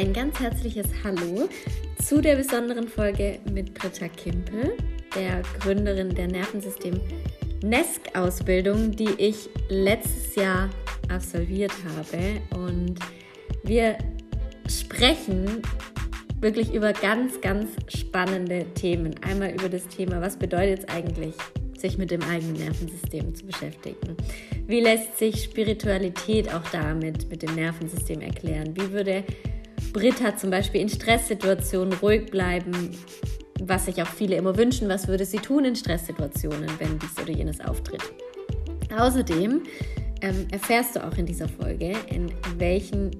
ein ganz herzliches Hallo zu der besonderen Folge mit Britta Kimpel, der Gründerin der Nervensystem NESC-Ausbildung, die ich letztes Jahr absolviert habe. Und wir sprechen wirklich über ganz, ganz spannende Themen. Einmal über das Thema, was bedeutet es eigentlich, sich mit dem eigenen Nervensystem zu beschäftigen? Wie lässt sich Spiritualität auch damit mit dem Nervensystem erklären? Wie würde Britta zum Beispiel in Stresssituationen ruhig bleiben, was sich auch viele immer wünschen? Was würde sie tun in Stresssituationen, wenn dies oder jenes auftritt? Außerdem ähm, erfährst du auch in dieser Folge, in welchen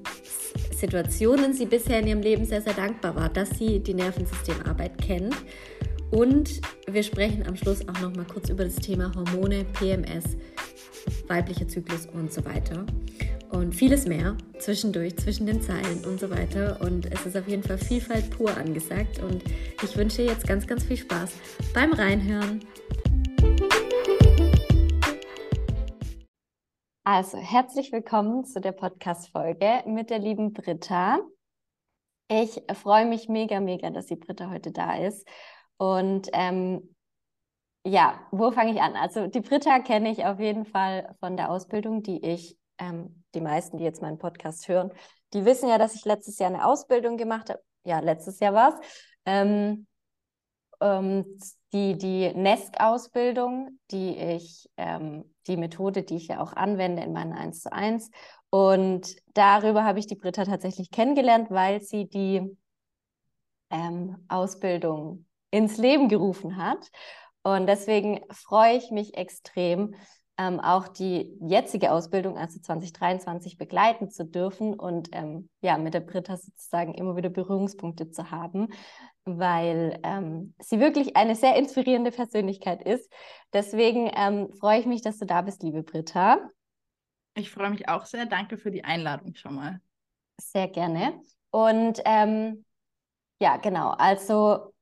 Situationen sie bisher in ihrem Leben sehr, sehr dankbar war, dass sie die Nervensystemarbeit kennt. Und wir sprechen am Schluss auch noch mal kurz über das Thema Hormone, PMS, weiblicher Zyklus und so weiter. Und vieles mehr zwischendurch, zwischen den Zeilen und so weiter. Und es ist auf jeden Fall Vielfalt pur angesagt. Und ich wünsche jetzt ganz, ganz viel Spaß beim Reinhören. Also, herzlich willkommen zu der Podcast-Folge mit der lieben Britta. Ich freue mich mega, mega, dass die Britta heute da ist. Und ähm, ja, wo fange ich an? Also, die Britta kenne ich auf jeden Fall von der Ausbildung, die ich, ähm, die meisten, die jetzt meinen Podcast hören, die wissen ja, dass ich letztes Jahr eine Ausbildung gemacht habe. Ja, letztes Jahr war es. Ähm, ähm, die, die NESC-Ausbildung, die ich, ähm, die Methode, die ich ja auch anwende in meinen 1 zu 1. Und darüber habe ich die Britta tatsächlich kennengelernt, weil sie die ähm, Ausbildung ins Leben gerufen hat. Und deswegen freue ich mich extrem, ähm, auch die jetzige Ausbildung, also 2023, begleiten zu dürfen und ähm, ja, mit der Britta sozusagen immer wieder Berührungspunkte zu haben, weil ähm, sie wirklich eine sehr inspirierende Persönlichkeit ist. Deswegen ähm, freue ich mich, dass du da bist, liebe Britta. Ich freue mich auch sehr. Danke für die Einladung schon mal. Sehr gerne. Und ähm, ja, genau. Also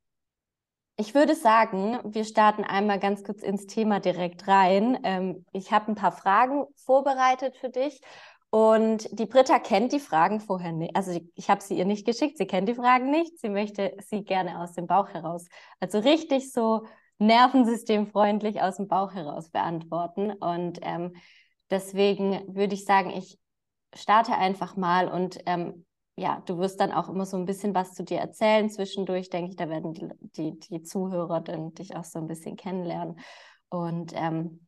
ich würde sagen, wir starten einmal ganz kurz ins Thema direkt rein. Ähm, ich habe ein paar Fragen vorbereitet für dich und die Britta kennt die Fragen vorher nicht. Also ich habe sie ihr nicht geschickt, sie kennt die Fragen nicht. Sie möchte sie gerne aus dem Bauch heraus. Also richtig so nervensystemfreundlich aus dem Bauch heraus beantworten. Und ähm, deswegen würde ich sagen, ich starte einfach mal und ähm, ja, du wirst dann auch immer so ein bisschen was zu dir erzählen. Zwischendurch denke ich, da werden die, die, die Zuhörer dann dich auch so ein bisschen kennenlernen. Und ähm,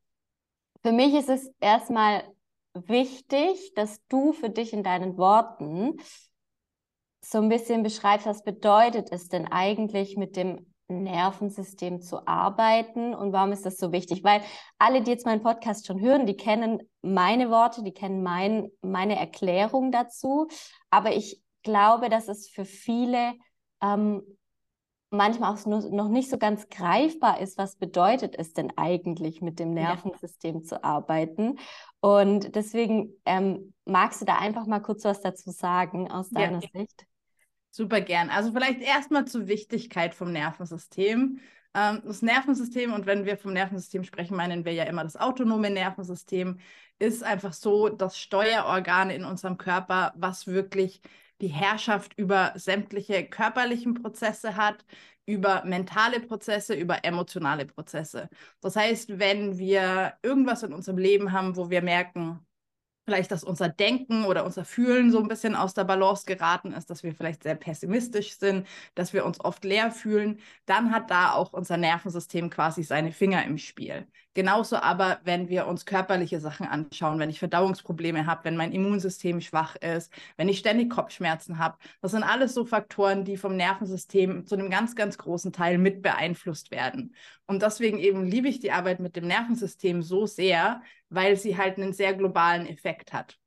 für mich ist es erstmal wichtig, dass du für dich in deinen Worten so ein bisschen beschreibst, was bedeutet es denn eigentlich mit dem Nervensystem zu arbeiten und warum ist das so wichtig? Weil alle, die jetzt meinen Podcast schon hören, die kennen meine Worte, die kennen mein, meine Erklärung dazu, aber ich glaube, dass es für viele ähm, manchmal auch noch nicht so ganz greifbar ist, was bedeutet es denn eigentlich, mit dem Nervensystem ja. zu arbeiten. Und deswegen ähm, magst du da einfach mal kurz was dazu sagen aus deiner ja. Sicht? Super gern. Also vielleicht erstmal zur Wichtigkeit vom Nervensystem. Ähm, das Nervensystem, und wenn wir vom Nervensystem sprechen, meinen wir ja immer das autonome Nervensystem, ist einfach so das Steuerorgan in unserem Körper, was wirklich die Herrschaft über sämtliche körperlichen Prozesse hat, über mentale Prozesse, über emotionale Prozesse. Das heißt, wenn wir irgendwas in unserem Leben haben, wo wir merken, vielleicht, dass unser Denken oder unser Fühlen so ein bisschen aus der Balance geraten ist, dass wir vielleicht sehr pessimistisch sind, dass wir uns oft leer fühlen, dann hat da auch unser Nervensystem quasi seine Finger im Spiel. Genauso aber, wenn wir uns körperliche Sachen anschauen, wenn ich Verdauungsprobleme habe, wenn mein Immunsystem schwach ist, wenn ich ständig Kopfschmerzen habe, das sind alles so Faktoren, die vom Nervensystem zu einem ganz, ganz großen Teil mit beeinflusst werden. Und deswegen eben liebe ich die Arbeit mit dem Nervensystem so sehr, weil sie halt einen sehr globalen Effekt hat.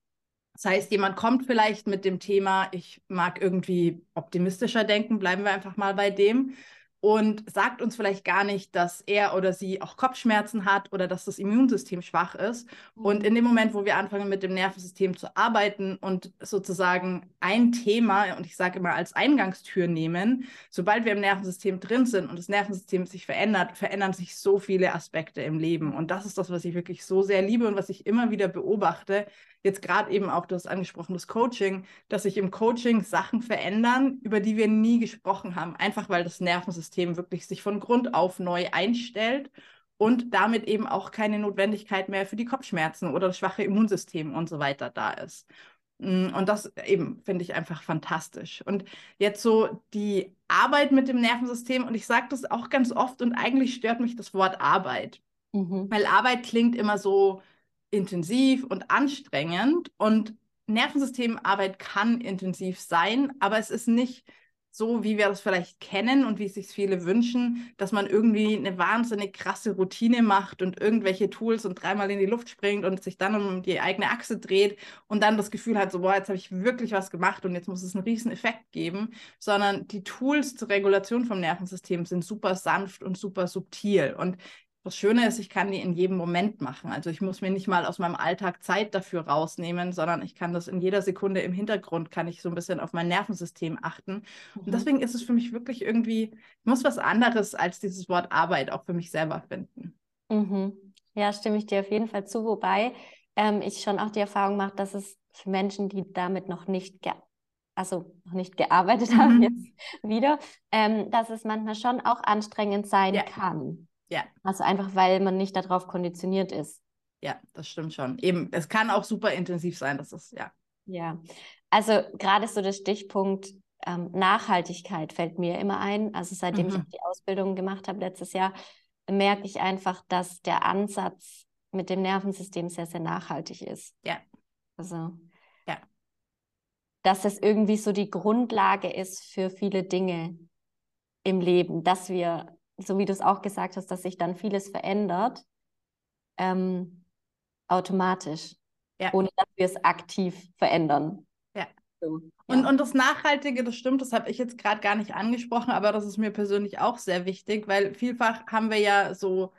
Das heißt, jemand kommt vielleicht mit dem Thema, ich mag irgendwie optimistischer denken, bleiben wir einfach mal bei dem und sagt uns vielleicht gar nicht, dass er oder sie auch Kopfschmerzen hat oder dass das Immunsystem schwach ist. Mhm. Und in dem Moment, wo wir anfangen, mit dem Nervensystem zu arbeiten und sozusagen ein Thema, und ich sage immer als Eingangstür nehmen, sobald wir im Nervensystem drin sind und das Nervensystem sich verändert, verändern sich so viele Aspekte im Leben. Und das ist das, was ich wirklich so sehr liebe und was ich immer wieder beobachte, jetzt gerade eben auch, du hast angesprochen, das Coaching, dass sich im Coaching Sachen verändern, über die wir nie gesprochen haben, einfach weil das Nervensystem wirklich sich von Grund auf neu einstellt und damit eben auch keine Notwendigkeit mehr für die Kopfschmerzen oder das schwache Immunsystem und so weiter da ist. Mm, und das eben finde ich einfach fantastisch. Und jetzt so die Arbeit mit dem Nervensystem, und ich sage das auch ganz oft, und eigentlich stört mich das Wort Arbeit. Mhm. Weil Arbeit klingt immer so, intensiv und anstrengend und Nervensystemarbeit kann intensiv sein, aber es ist nicht so, wie wir das vielleicht kennen und wie es sich viele wünschen, dass man irgendwie eine wahnsinnig krasse Routine macht und irgendwelche Tools und dreimal in die Luft springt und sich dann um die eigene Achse dreht und dann das Gefühl hat, so, boah, jetzt habe ich wirklich was gemacht und jetzt muss es einen riesen Effekt geben, sondern die Tools zur Regulation vom Nervensystem sind super sanft und super subtil. Und das Schöne ist, ich kann die in jedem Moment machen. Also ich muss mir nicht mal aus meinem Alltag Zeit dafür rausnehmen, sondern ich kann das in jeder Sekunde im Hintergrund, kann ich so ein bisschen auf mein Nervensystem achten. Mhm. Und deswegen ist es für mich wirklich irgendwie, ich muss was anderes als dieses Wort Arbeit auch für mich selber finden. Mhm. Ja, stimme ich dir auf jeden Fall zu, wobei ähm, ich schon auch die Erfahrung mache, dass es für Menschen, die damit noch nicht also noch nicht gearbeitet mhm. haben jetzt wieder, ähm, dass es manchmal schon auch anstrengend sein ja. kann. Ja. Also einfach, weil man nicht darauf konditioniert ist. Ja, das stimmt schon. Eben, es kann auch super intensiv sein, das ist, ja. Ja, also gerade so der Stichpunkt ähm, Nachhaltigkeit fällt mir immer ein. Also seitdem mhm. ich die Ausbildung gemacht habe letztes Jahr, merke ich einfach, dass der Ansatz mit dem Nervensystem sehr, sehr nachhaltig ist. Ja. Also, ja. Dass es irgendwie so die Grundlage ist für viele Dinge im Leben, dass wir so wie du es auch gesagt hast, dass sich dann vieles verändert, ähm, automatisch, ja. ohne dass wir es aktiv verändern. Ja. So, ja. Und, und das Nachhaltige, das stimmt, das habe ich jetzt gerade gar nicht angesprochen, aber das ist mir persönlich auch sehr wichtig, weil vielfach haben wir ja so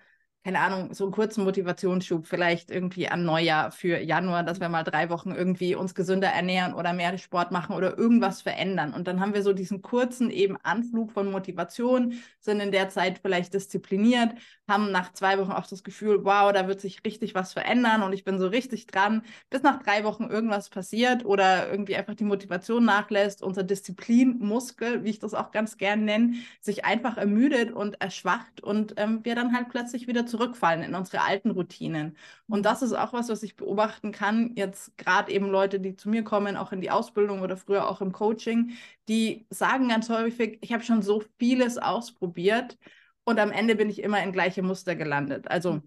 keine Ahnung, so einen kurzen Motivationsschub vielleicht irgendwie an Neujahr für Januar, dass wir mal drei Wochen irgendwie uns gesünder ernähren oder mehr Sport machen oder irgendwas verändern. Und dann haben wir so diesen kurzen eben Anflug von Motivation, sind in der Zeit vielleicht diszipliniert, haben nach zwei Wochen auch das Gefühl, wow, da wird sich richtig was verändern und ich bin so richtig dran, bis nach drei Wochen irgendwas passiert oder irgendwie einfach die Motivation nachlässt, unser Disziplinmuskel, wie ich das auch ganz gern nenne, sich einfach ermüdet und erschwacht und ähm, wir dann halt plötzlich wieder zu zurückfallen in unsere alten Routinen. Und mhm. das ist auch was, was ich beobachten kann. Jetzt gerade eben Leute, die zu mir kommen, auch in die Ausbildung oder früher auch im Coaching, die sagen ganz häufig, ich habe schon so vieles ausprobiert und am Ende bin ich immer in gleiche Muster gelandet. Also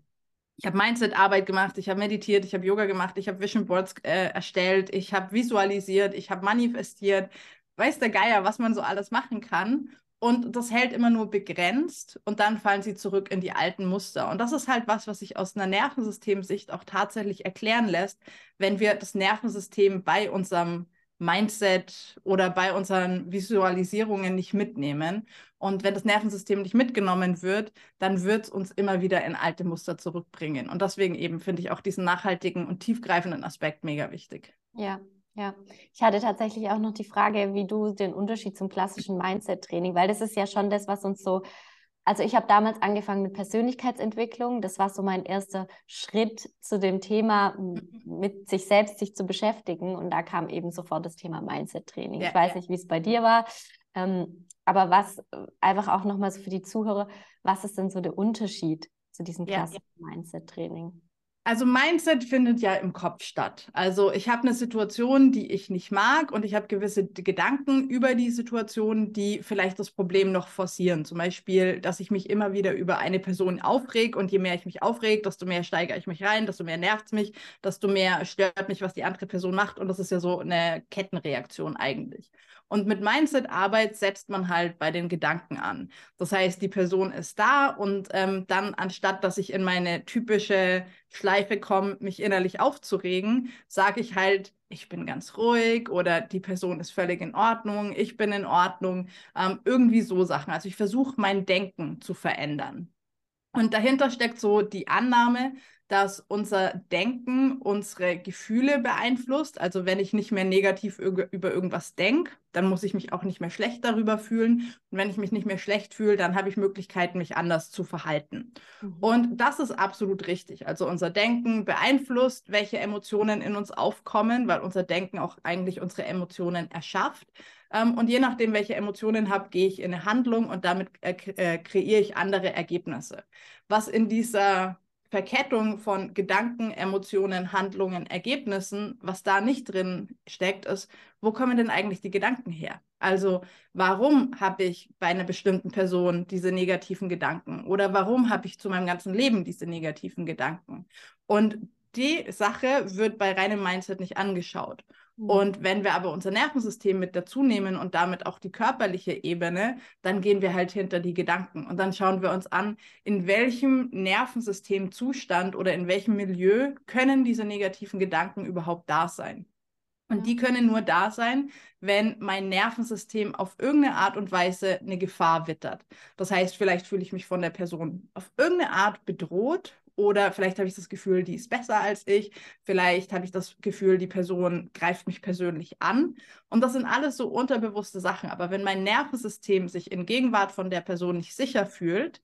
ich habe Mindset-Arbeit gemacht, ich habe meditiert, ich habe Yoga gemacht, ich habe Vision Boards äh, erstellt, ich habe visualisiert, ich habe manifestiert. Weiß der Geier, was man so alles machen kann. Und das hält immer nur begrenzt und dann fallen sie zurück in die alten Muster. Und das ist halt was, was sich aus einer Nervensystemsicht auch tatsächlich erklären lässt, wenn wir das Nervensystem bei unserem Mindset oder bei unseren Visualisierungen nicht mitnehmen. Und wenn das Nervensystem nicht mitgenommen wird, dann wird es uns immer wieder in alte Muster zurückbringen. Und deswegen eben finde ich auch diesen nachhaltigen und tiefgreifenden Aspekt mega wichtig. Ja, ja, ich hatte tatsächlich auch noch die Frage, wie du den Unterschied zum klassischen Mindset-Training, weil das ist ja schon das, was uns so, also ich habe damals angefangen mit Persönlichkeitsentwicklung, das war so mein erster Schritt zu dem Thema, mit sich selbst sich zu beschäftigen und da kam eben sofort das Thema Mindset-Training. Ja, ich weiß ja. nicht, wie es bei dir war, ähm, aber was einfach auch nochmal so für die Zuhörer, was ist denn so der Unterschied zu diesem klassischen ja, Mindset-Training? Also Mindset findet ja im Kopf statt. Also ich habe eine Situation, die ich nicht mag und ich habe gewisse Gedanken über die Situation, die vielleicht das Problem noch forcieren. Zum Beispiel, dass ich mich immer wieder über eine Person aufreg und je mehr ich mich aufreg, desto mehr steigere ich mich rein, desto mehr nervt es mich, desto mehr stört mich, was die andere Person macht und das ist ja so eine Kettenreaktion eigentlich. Und mit Mindset-Arbeit setzt man halt bei den Gedanken an. Das heißt, die Person ist da und ähm, dann anstatt, dass ich in meine typische Schleife Reife komme, mich innerlich aufzuregen, sage ich halt, ich bin ganz ruhig oder die Person ist völlig in Ordnung, ich bin in Ordnung, ähm, irgendwie so Sachen. Also ich versuche mein Denken zu verändern. Und dahinter steckt so die Annahme, dass unser Denken unsere Gefühle beeinflusst. Also wenn ich nicht mehr negativ über irgendwas denke, dann muss ich mich auch nicht mehr schlecht darüber fühlen. Und wenn ich mich nicht mehr schlecht fühle, dann habe ich Möglichkeiten, mich anders zu verhalten. Mhm. Und das ist absolut richtig. Also unser Denken beeinflusst, welche Emotionen in uns aufkommen, weil unser Denken auch eigentlich unsere Emotionen erschafft. Ähm, und je nachdem, welche Emotionen habe, gehe ich in eine Handlung und damit äh, äh, kreiere ich andere Ergebnisse. Was in dieser Verkettung von Gedanken, Emotionen, Handlungen, Ergebnissen, was da nicht drin steckt, ist, wo kommen denn eigentlich die Gedanken her? Also warum habe ich bei einer bestimmten Person diese negativen Gedanken oder warum habe ich zu meinem ganzen Leben diese negativen Gedanken? Und die Sache wird bei reinem Mindset nicht angeschaut. Mhm. Und wenn wir aber unser Nervensystem mit dazu nehmen und damit auch die körperliche Ebene, dann gehen wir halt hinter die Gedanken und dann schauen wir uns an, in welchem Nervensystemzustand oder in welchem Milieu können diese negativen Gedanken überhaupt da sein. Und die können nur da sein, wenn mein Nervensystem auf irgendeine Art und Weise eine Gefahr wittert. Das heißt, vielleicht fühle ich mich von der Person auf irgendeine Art bedroht oder vielleicht habe ich das Gefühl, die ist besser als ich. Vielleicht habe ich das Gefühl, die Person greift mich persönlich an. Und das sind alles so unterbewusste Sachen. Aber wenn mein Nervensystem sich in Gegenwart von der Person nicht sicher fühlt,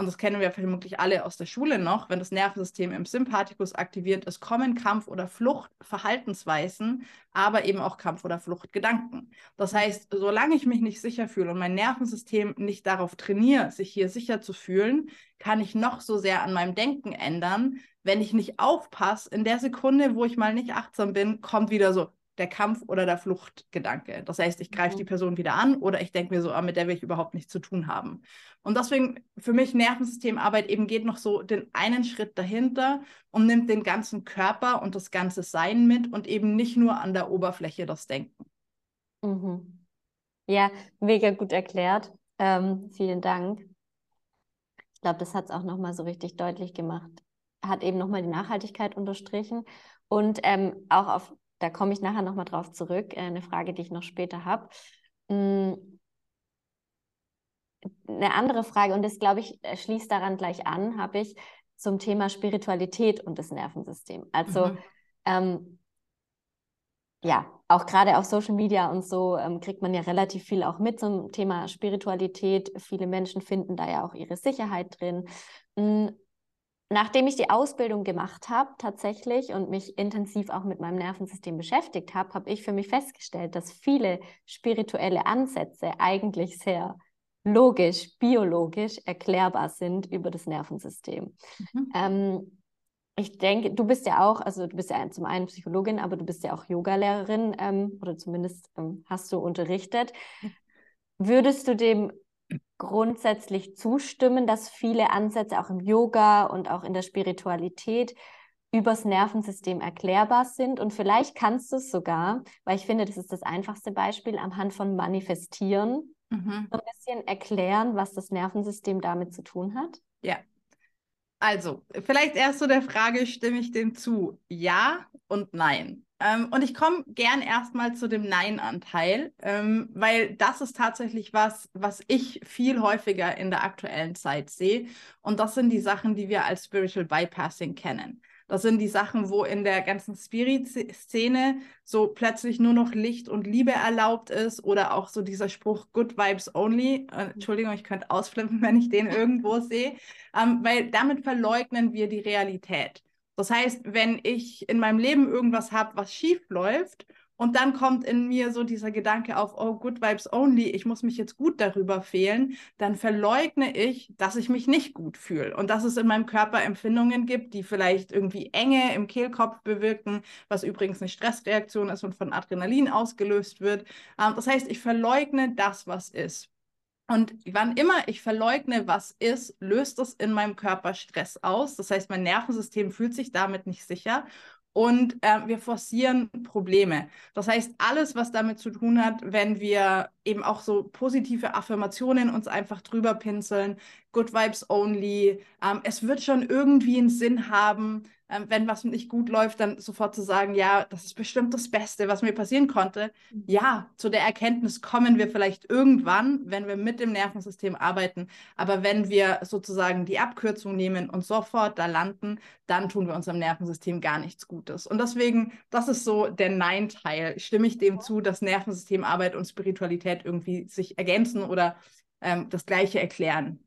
und das kennen wir vermutlich alle aus der Schule noch, wenn das Nervensystem im Sympathikus aktiviert ist, kommen Kampf- oder Fluchtverhaltensweisen, aber eben auch Kampf- oder Fluchtgedanken. Das heißt, solange ich mich nicht sicher fühle und mein Nervensystem nicht darauf trainiere, sich hier sicher zu fühlen, kann ich noch so sehr an meinem Denken ändern. Wenn ich nicht aufpasse, in der Sekunde, wo ich mal nicht achtsam bin, kommt wieder so, der Kampf- oder der Fluchtgedanke. Das heißt, ich greife mhm. die Person wieder an oder ich denke mir so, ah, mit der will ich überhaupt nichts zu tun haben. Und deswegen für mich Nervensystemarbeit eben geht noch so den einen Schritt dahinter und nimmt den ganzen Körper und das ganze Sein mit und eben nicht nur an der Oberfläche das Denken. Mhm. Ja, mega gut erklärt. Ähm, vielen Dank. Ich glaube, das hat es auch nochmal so richtig deutlich gemacht. Hat eben nochmal die Nachhaltigkeit unterstrichen und ähm, auch auf da komme ich nachher nochmal drauf zurück, äh, eine Frage, die ich noch später habe. Mm, eine andere Frage, und das glaube ich, äh, schließt daran gleich an, habe ich zum Thema Spiritualität und das Nervensystem. Also, mhm. ähm, ja, auch gerade auf Social Media und so ähm, kriegt man ja relativ viel auch mit zum Thema Spiritualität. Viele Menschen finden da ja auch ihre Sicherheit drin. Nachdem ich die Ausbildung gemacht habe tatsächlich und mich intensiv auch mit meinem Nervensystem beschäftigt habe, habe ich für mich festgestellt, dass viele spirituelle Ansätze eigentlich sehr logisch, biologisch erklärbar sind über das Nervensystem. Mhm. Ähm, ich denke, du bist ja auch, also du bist ja zum einen Psychologin, aber du bist ja auch Yogalehrerin ähm, oder zumindest ähm, hast du unterrichtet. Würdest du dem grundsätzlich zustimmen, dass viele Ansätze auch im Yoga und auch in der Spiritualität übers Nervensystem erklärbar sind. Und vielleicht kannst du es sogar, weil ich finde, das ist das einfachste Beispiel, am Hand von Manifestieren mhm. so ein bisschen erklären, was das Nervensystem damit zu tun hat. Ja. Also, vielleicht erst zu der Frage, stimme ich dem zu? Ja und nein. Ähm, und ich komme gern erstmal zu dem Nein-Anteil, ähm, weil das ist tatsächlich was, was ich viel häufiger in der aktuellen Zeit sehe. Und das sind die Sachen, die wir als Spiritual Bypassing kennen. Das sind die Sachen, wo in der ganzen Spirit-Szene so plötzlich nur noch Licht und Liebe erlaubt ist oder auch so dieser Spruch Good Vibes Only. Äh, Entschuldigung, ich könnte ausflippen, wenn ich den irgendwo sehe, ähm, weil damit verleugnen wir die Realität. Das heißt, wenn ich in meinem Leben irgendwas habe, was schief läuft, und dann kommt in mir so dieser Gedanke auf, oh, good vibes only, ich muss mich jetzt gut darüber fehlen, dann verleugne ich, dass ich mich nicht gut fühle und dass es in meinem Körper Empfindungen gibt, die vielleicht irgendwie Enge im Kehlkopf bewirken, was übrigens eine Stressreaktion ist und von Adrenalin ausgelöst wird. Ähm, das heißt, ich verleugne das, was ist. Und wann immer ich verleugne, was ist, löst es in meinem Körper Stress aus. Das heißt, mein Nervensystem fühlt sich damit nicht sicher und äh, wir forcieren Probleme. Das heißt, alles, was damit zu tun hat, wenn wir eben auch so positive Affirmationen uns einfach drüber pinseln, Good Vibes Only, ähm, es wird schon irgendwie einen Sinn haben, ähm, wenn was nicht gut läuft, dann sofort zu sagen, ja, das ist bestimmt das Beste, was mir passieren konnte. Mhm. Ja, zu der Erkenntnis kommen wir vielleicht irgendwann, wenn wir mit dem Nervensystem arbeiten. Aber wenn wir sozusagen die Abkürzung nehmen und sofort da landen, dann tun wir unserem Nervensystem gar nichts Gutes. Und deswegen, das ist so der Nein-Teil. Stimme ich dem zu, dass Nervensystemarbeit und Spiritualität irgendwie sich ergänzen oder ähm, das Gleiche erklären?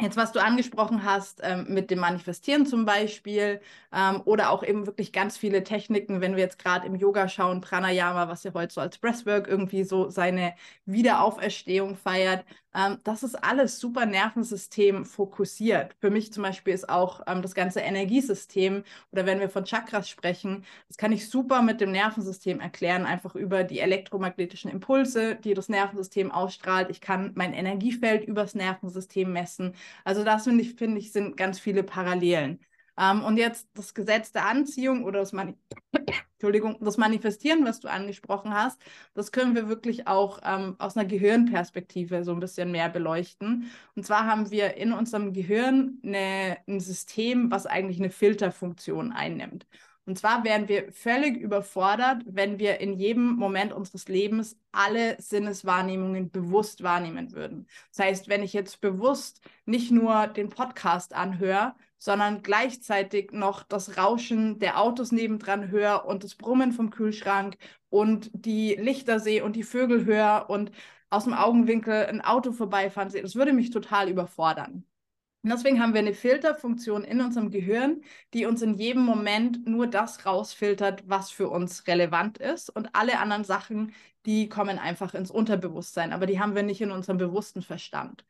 Jetzt, was du angesprochen hast, ähm, mit dem Manifestieren zum Beispiel, ähm, oder auch eben wirklich ganz viele Techniken, wenn wir jetzt gerade im Yoga schauen, Pranayama, was ja heute so als Breathwork irgendwie so seine Wiederauferstehung feiert, ähm, das ist alles super Nervensystem fokussiert. Für mich zum Beispiel ist auch ähm, das ganze Energiesystem oder wenn wir von Chakras sprechen, das kann ich super mit dem Nervensystem erklären, einfach über die elektromagnetischen Impulse, die das Nervensystem ausstrahlt. Ich kann mein Energiefeld übers Nervensystem messen. Also das finde ich, finde ich, sind ganz viele Parallelen. Ähm, und jetzt das Gesetz der Anziehung oder das, Mani Entschuldigung, das Manifestieren, was du angesprochen hast, das können wir wirklich auch ähm, aus einer Gehirnperspektive so ein bisschen mehr beleuchten. Und zwar haben wir in unserem Gehirn eine, ein System, was eigentlich eine Filterfunktion einnimmt. Und zwar wären wir völlig überfordert, wenn wir in jedem Moment unseres Lebens alle Sinneswahrnehmungen bewusst wahrnehmen würden. Das heißt, wenn ich jetzt bewusst nicht nur den Podcast anhöre, sondern gleichzeitig noch das Rauschen der Autos nebendran höre und das Brummen vom Kühlschrank und die Lichter sehe und die Vögel höre und aus dem Augenwinkel ein Auto vorbeifahren sehe. Das würde mich total überfordern. Und deswegen haben wir eine Filterfunktion in unserem Gehirn, die uns in jedem Moment nur das rausfiltert, was für uns relevant ist. Und alle anderen Sachen, die kommen einfach ins Unterbewusstsein, aber die haben wir nicht in unserem bewussten Verstand.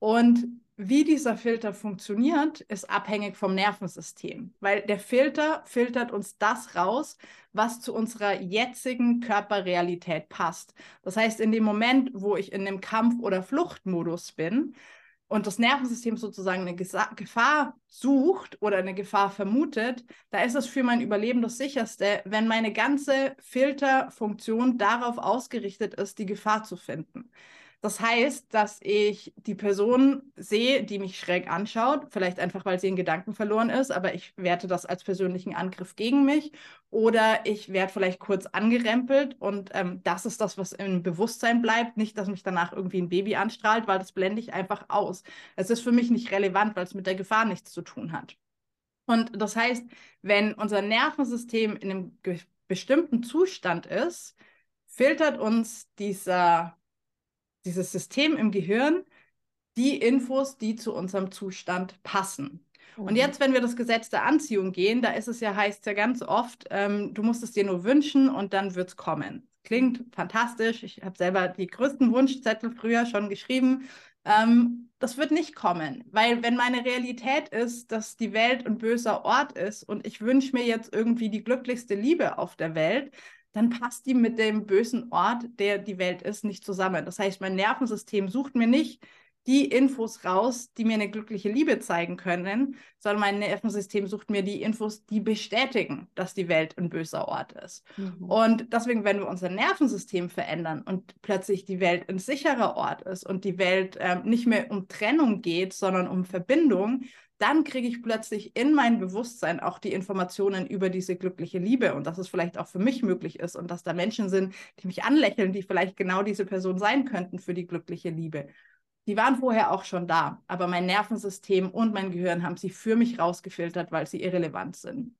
Und wie dieser Filter funktioniert, ist abhängig vom Nervensystem, weil der Filter filtert uns das raus, was zu unserer jetzigen Körperrealität passt. Das heißt, in dem Moment, wo ich in einem Kampf- oder Fluchtmodus bin und das Nervensystem sozusagen eine Gefahr sucht oder eine Gefahr vermutet, da ist es für mein Überleben das sicherste, wenn meine ganze Filterfunktion darauf ausgerichtet ist, die Gefahr zu finden. Das heißt, dass ich die Person sehe, die mich schräg anschaut, vielleicht einfach, weil sie in Gedanken verloren ist, aber ich werte das als persönlichen Angriff gegen mich. Oder ich werde vielleicht kurz angerempelt und ähm, das ist das, was im Bewusstsein bleibt. Nicht, dass mich danach irgendwie ein Baby anstrahlt, weil das blende ich einfach aus. Es ist für mich nicht relevant, weil es mit der Gefahr nichts zu tun hat. Und das heißt, wenn unser Nervensystem in einem bestimmten Zustand ist, filtert uns dieser dieses System im Gehirn die Infos, die zu unserem Zustand passen. Mhm. Und jetzt, wenn wir das Gesetz der Anziehung gehen, da ist es ja, heißt ja ganz oft, ähm, du musst es dir nur wünschen und dann wird es kommen. Klingt fantastisch. Ich habe selber die größten Wunschzettel früher schon geschrieben. Ähm, das wird nicht kommen, weil wenn meine Realität ist, dass die Welt ein böser Ort ist und ich wünsche mir jetzt irgendwie die glücklichste Liebe auf der Welt, dann passt die mit dem bösen Ort, der die Welt ist, nicht zusammen. Das heißt, mein Nervensystem sucht mir nicht die Infos raus, die mir eine glückliche Liebe zeigen können, sondern mein Nervensystem sucht mir die Infos, die bestätigen, dass die Welt ein böser Ort ist. Mhm. Und deswegen, wenn wir unser Nervensystem verändern und plötzlich die Welt ein sicherer Ort ist und die Welt äh, nicht mehr um Trennung geht, sondern um Verbindung, dann kriege ich plötzlich in mein Bewusstsein auch die Informationen über diese glückliche Liebe und dass es vielleicht auch für mich möglich ist und dass da Menschen sind, die mich anlächeln, die vielleicht genau diese Person sein könnten für die glückliche Liebe. Die waren vorher auch schon da, aber mein Nervensystem und mein Gehirn haben sie für mich rausgefiltert, weil sie irrelevant sind.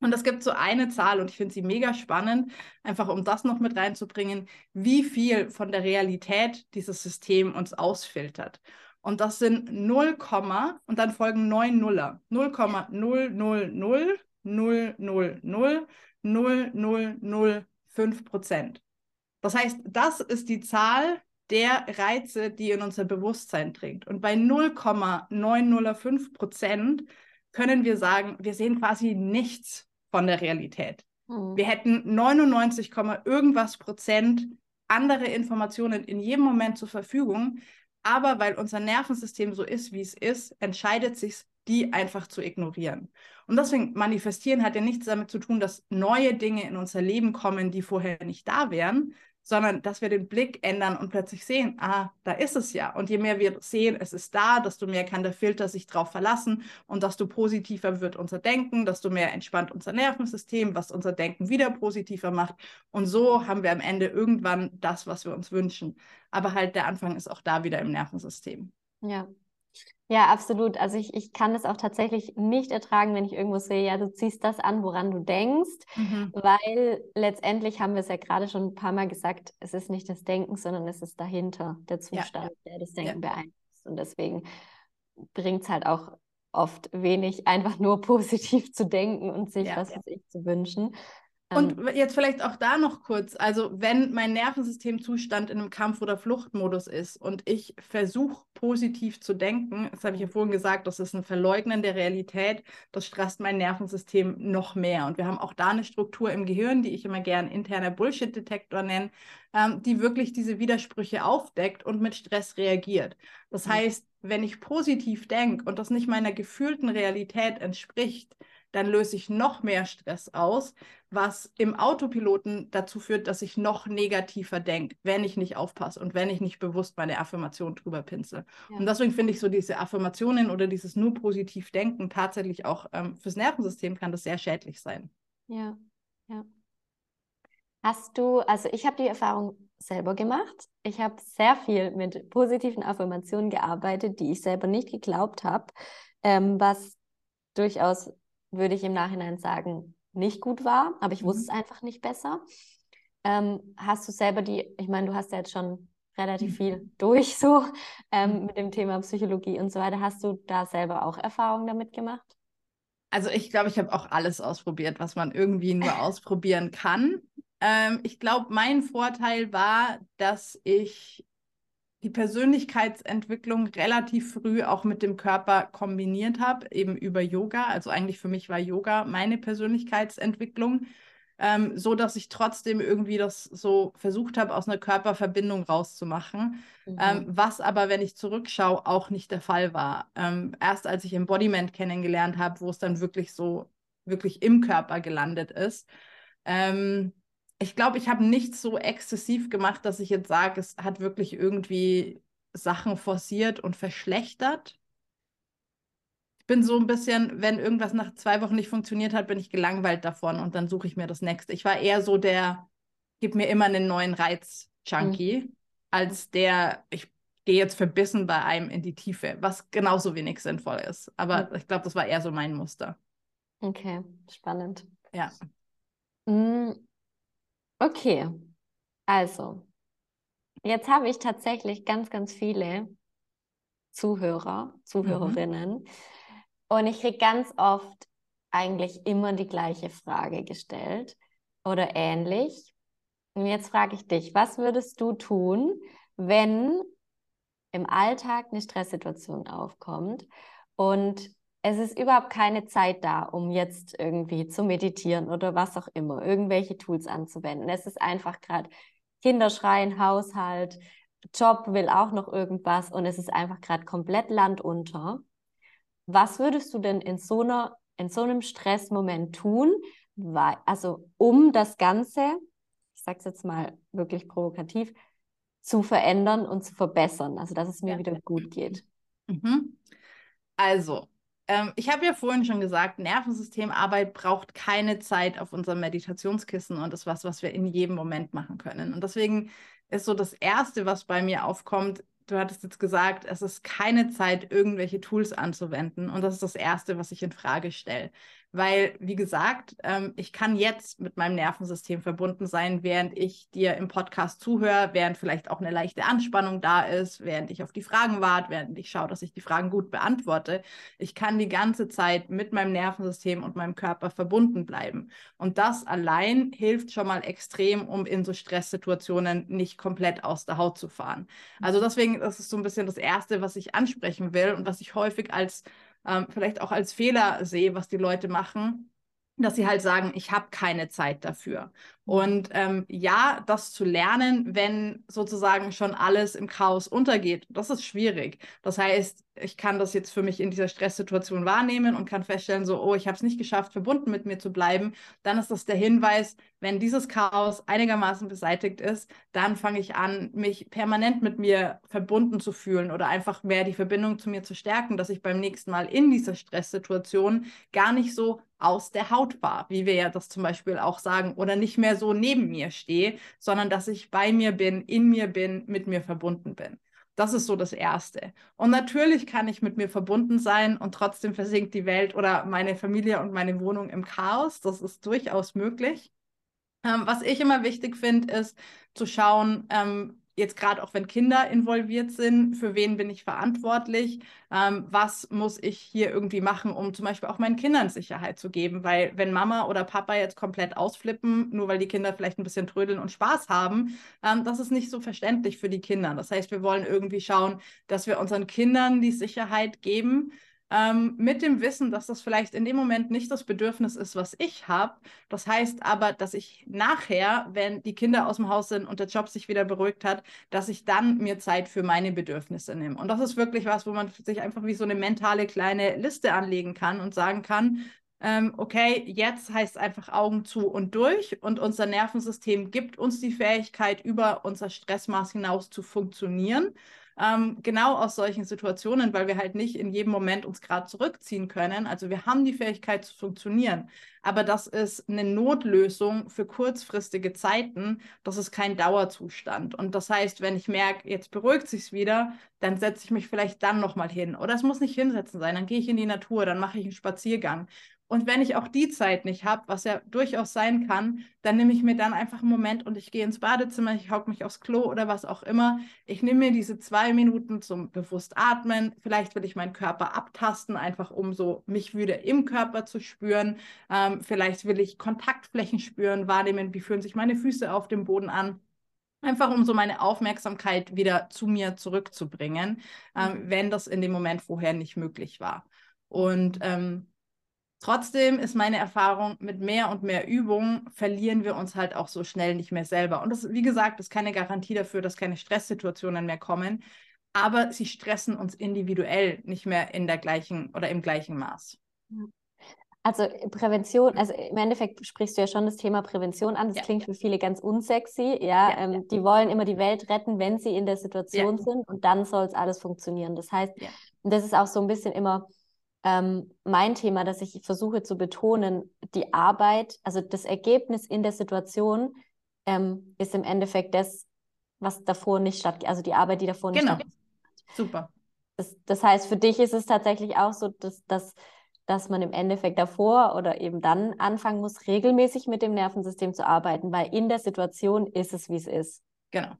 Und es gibt so eine Zahl und ich finde sie mega spannend, einfach um das noch mit reinzubringen, wie viel von der Realität dieses System uns ausfiltert. Und das sind 0, und dann folgen 9 Nuller. 0,000000005 Prozent. Das heißt, das ist die Zahl der Reize, die in unser Bewusstsein dringt. Und bei 0,905 Prozent können wir sagen, wir sehen quasi nichts von der Realität. Mhm. Wir hätten 99, irgendwas Prozent andere Informationen in jedem Moment zur Verfügung, aber weil unser Nervensystem so ist, wie es ist, entscheidet sich, die einfach zu ignorieren. Und deswegen manifestieren hat ja nichts damit zu tun, dass neue Dinge in unser Leben kommen, die vorher nicht da wären, sondern dass wir den Blick ändern und plötzlich sehen, ah, da ist es ja. Und je mehr wir sehen, es ist da, desto mehr kann der Filter sich drauf verlassen und desto positiver wird unser Denken, desto mehr entspannt unser Nervensystem, was unser Denken wieder positiver macht. Und so haben wir am Ende irgendwann das, was wir uns wünschen. Aber halt der Anfang ist auch da wieder im Nervensystem. Ja, ja, absolut. Also ich, ich kann es auch tatsächlich nicht ertragen, wenn ich irgendwo sehe, ja, du ziehst das an, woran du denkst, mhm. weil letztendlich haben wir es ja gerade schon ein paar Mal gesagt, es ist nicht das Denken, sondern es ist dahinter der Zustand, ja. der das Denken ja. beeinflusst. Und deswegen bringt es halt auch oft wenig, einfach nur positiv zu denken und sich ja. was weiß ich zu wünschen. Und ähm. jetzt vielleicht auch da noch kurz, also wenn mein Nervensystemzustand in einem Kampf- oder Fluchtmodus ist und ich versuche positiv zu denken, das habe ich ja vorhin gesagt, das ist ein Verleugnen der Realität, das stresst mein Nervensystem noch mehr. Und wir haben auch da eine Struktur im Gehirn, die ich immer gern interner Bullshit-Detektor nenne, ähm, die wirklich diese Widersprüche aufdeckt und mit Stress reagiert. Das heißt, wenn ich positiv denke und das nicht meiner gefühlten Realität entspricht, dann löse ich noch mehr Stress aus, was im Autopiloten dazu führt, dass ich noch negativer denke, wenn ich nicht aufpasse und wenn ich nicht bewusst meine Affirmation drüber pinsel. Ja. Und deswegen finde ich so diese Affirmationen oder dieses nur positiv denken tatsächlich auch ähm, fürs Nervensystem kann das sehr schädlich sein. Ja, ja. Hast du, also ich habe die Erfahrung selber gemacht. Ich habe sehr viel mit positiven Affirmationen gearbeitet, die ich selber nicht geglaubt habe, ähm, was durchaus würde ich im Nachhinein sagen, nicht gut war, aber ich mhm. wusste es einfach nicht besser. Ähm, hast du selber die, ich meine, du hast ja jetzt schon relativ mhm. viel durch so ähm, mhm. mit dem Thema Psychologie und so weiter. Hast du da selber auch Erfahrungen damit gemacht? Also ich glaube, ich habe auch alles ausprobiert, was man irgendwie nur ausprobieren kann. Ähm, ich glaube, mein Vorteil war, dass ich die Persönlichkeitsentwicklung relativ früh auch mit dem Körper kombiniert habe, eben über Yoga. Also eigentlich für mich war Yoga meine Persönlichkeitsentwicklung, ähm, so dass ich trotzdem irgendwie das so versucht habe, aus einer Körperverbindung rauszumachen. Mhm. Ähm, was aber, wenn ich zurückschaue, auch nicht der Fall war. Ähm, erst als ich Embodiment kennengelernt habe, wo es dann wirklich so, wirklich im Körper gelandet ist. Ähm, ich glaube, ich habe nichts so exzessiv gemacht, dass ich jetzt sage, es hat wirklich irgendwie Sachen forciert und verschlechtert. Ich bin so ein bisschen, wenn irgendwas nach zwei Wochen nicht funktioniert hat, bin ich gelangweilt davon und dann suche ich mir das nächste. Ich war eher so der, gib mir immer einen neuen Reiz-Junkie, mhm. als der, ich gehe jetzt verbissen bei einem in die Tiefe, was genauso wenig sinnvoll ist. Aber mhm. ich glaube, das war eher so mein Muster. Okay, spannend. Ja. Mhm. Okay, also, jetzt habe ich tatsächlich ganz, ganz viele Zuhörer, Zuhörerinnen mhm. und ich kriege ganz oft eigentlich immer die gleiche Frage gestellt oder ähnlich. Und jetzt frage ich dich, was würdest du tun, wenn im Alltag eine Stresssituation aufkommt und es ist überhaupt keine Zeit da, um jetzt irgendwie zu meditieren oder was auch immer, irgendwelche Tools anzuwenden. Es ist einfach gerade Kinderschreien, Haushalt, Job will auch noch irgendwas und es ist einfach gerade komplett Land unter. Was würdest du denn in so, einer, in so einem Stressmoment tun, weil, also um das Ganze, ich sage es jetzt mal wirklich provokativ, zu verändern und zu verbessern, also dass es mir ja. wieder gut geht? Mhm. Also, ähm, ich habe ja vorhin schon gesagt, Nervensystemarbeit braucht keine Zeit auf unserem Meditationskissen und ist was, was wir in jedem Moment machen können. Und deswegen ist so das Erste, was bei mir aufkommt, du hattest jetzt gesagt, es ist keine Zeit, irgendwelche Tools anzuwenden. Und das ist das Erste, was ich in Frage stelle. Weil, wie gesagt, ähm, ich kann jetzt mit meinem Nervensystem verbunden sein, während ich dir im Podcast zuhöre, während vielleicht auch eine leichte Anspannung da ist, während ich auf die Fragen warte, während ich schaue, dass ich die Fragen gut beantworte. Ich kann die ganze Zeit mit meinem Nervensystem und meinem Körper verbunden bleiben. Und das allein hilft schon mal extrem, um in so Stresssituationen nicht komplett aus der Haut zu fahren. Also deswegen, das ist so ein bisschen das Erste, was ich ansprechen will und was ich häufig als ähm, vielleicht auch als Fehler sehe, was die Leute machen, dass sie halt sagen, ich habe keine Zeit dafür. Und ähm, ja, das zu lernen, wenn sozusagen schon alles im Chaos untergeht, das ist schwierig. Das heißt, ich kann das jetzt für mich in dieser Stresssituation wahrnehmen und kann feststellen, so, oh, ich habe es nicht geschafft, verbunden mit mir zu bleiben. Dann ist das der Hinweis, wenn dieses Chaos einigermaßen beseitigt ist, dann fange ich an, mich permanent mit mir verbunden zu fühlen oder einfach mehr die Verbindung zu mir zu stärken, dass ich beim nächsten Mal in dieser Stresssituation gar nicht so aus der Haut war, wie wir ja das zum Beispiel auch sagen, oder nicht mehr so neben mir stehe, sondern dass ich bei mir bin, in mir bin, mit mir verbunden bin. Das ist so das Erste. Und natürlich kann ich mit mir verbunden sein und trotzdem versinkt die Welt oder meine Familie und meine Wohnung im Chaos. Das ist durchaus möglich. Ähm, was ich immer wichtig finde, ist zu schauen, ähm, jetzt gerade auch wenn Kinder involviert sind, für wen bin ich verantwortlich, ähm, was muss ich hier irgendwie machen, um zum Beispiel auch meinen Kindern Sicherheit zu geben, weil wenn Mama oder Papa jetzt komplett ausflippen, nur weil die Kinder vielleicht ein bisschen trödeln und Spaß haben, ähm, das ist nicht so verständlich für die Kinder. Das heißt, wir wollen irgendwie schauen, dass wir unseren Kindern die Sicherheit geben, ähm, mit dem Wissen, dass das vielleicht in dem Moment nicht das Bedürfnis ist, was ich habe. Das heißt aber, dass ich nachher, wenn die Kinder aus dem Haus sind und der Job sich wieder beruhigt hat, dass ich dann mir Zeit für meine Bedürfnisse nehme. Und das ist wirklich was, wo man sich einfach wie so eine mentale kleine Liste anlegen kann und sagen kann, ähm, okay, jetzt heißt es einfach Augen zu und durch und unser Nervensystem gibt uns die Fähigkeit, über unser Stressmaß hinaus zu funktionieren ähm, genau aus solchen Situationen, weil wir halt nicht in jedem Moment uns gerade zurückziehen können. Also wir haben die Fähigkeit zu funktionieren, aber das ist eine Notlösung für kurzfristige Zeiten. Das ist kein Dauerzustand. Und das heißt, wenn ich merke, jetzt beruhigt sich wieder, dann setze ich mich vielleicht dann nochmal hin. Oder es muss nicht hinsetzen sein, dann gehe ich in die Natur, dann mache ich einen Spaziergang. Und wenn ich auch die Zeit nicht habe, was ja durchaus sein kann, dann nehme ich mir dann einfach einen Moment und ich gehe ins Badezimmer, ich hauke mich aufs Klo oder was auch immer. Ich nehme mir diese zwei Minuten zum bewusst atmen. Vielleicht will ich meinen Körper abtasten, einfach um so mich wieder im Körper zu spüren. Ähm, vielleicht will ich Kontaktflächen spüren, wahrnehmen, wie fühlen sich meine Füße auf dem Boden an. Einfach um so meine Aufmerksamkeit wieder zu mir zurückzubringen, ähm, mhm. wenn das in dem Moment vorher nicht möglich war. Und ähm, Trotzdem ist meine Erfahrung, mit mehr und mehr Übung verlieren wir uns halt auch so schnell nicht mehr selber. Und das, wie gesagt, ist keine Garantie dafür, dass keine Stresssituationen mehr kommen. Aber sie stressen uns individuell nicht mehr in der gleichen oder im gleichen Maß. Also Prävention, also im Endeffekt sprichst du ja schon das Thema Prävention an. Das ja. klingt für viele ganz unsexy. Ja, ja, ähm, ja, die wollen immer die Welt retten, wenn sie in der Situation sind und dann soll es alles funktionieren. Das heißt, das ist auch so ein bisschen immer ähm, mein Thema, dass ich versuche zu betonen, die Arbeit, also das Ergebnis in der Situation ähm, ist im Endeffekt das, was davor nicht stattgeht, also die Arbeit, die davor nicht genau. stattgeht. Super. Das, das heißt, für dich ist es tatsächlich auch so, dass, dass, dass man im Endeffekt davor oder eben dann anfangen muss, regelmäßig mit dem Nervensystem zu arbeiten, weil in der Situation ist es, wie es ist. Genau.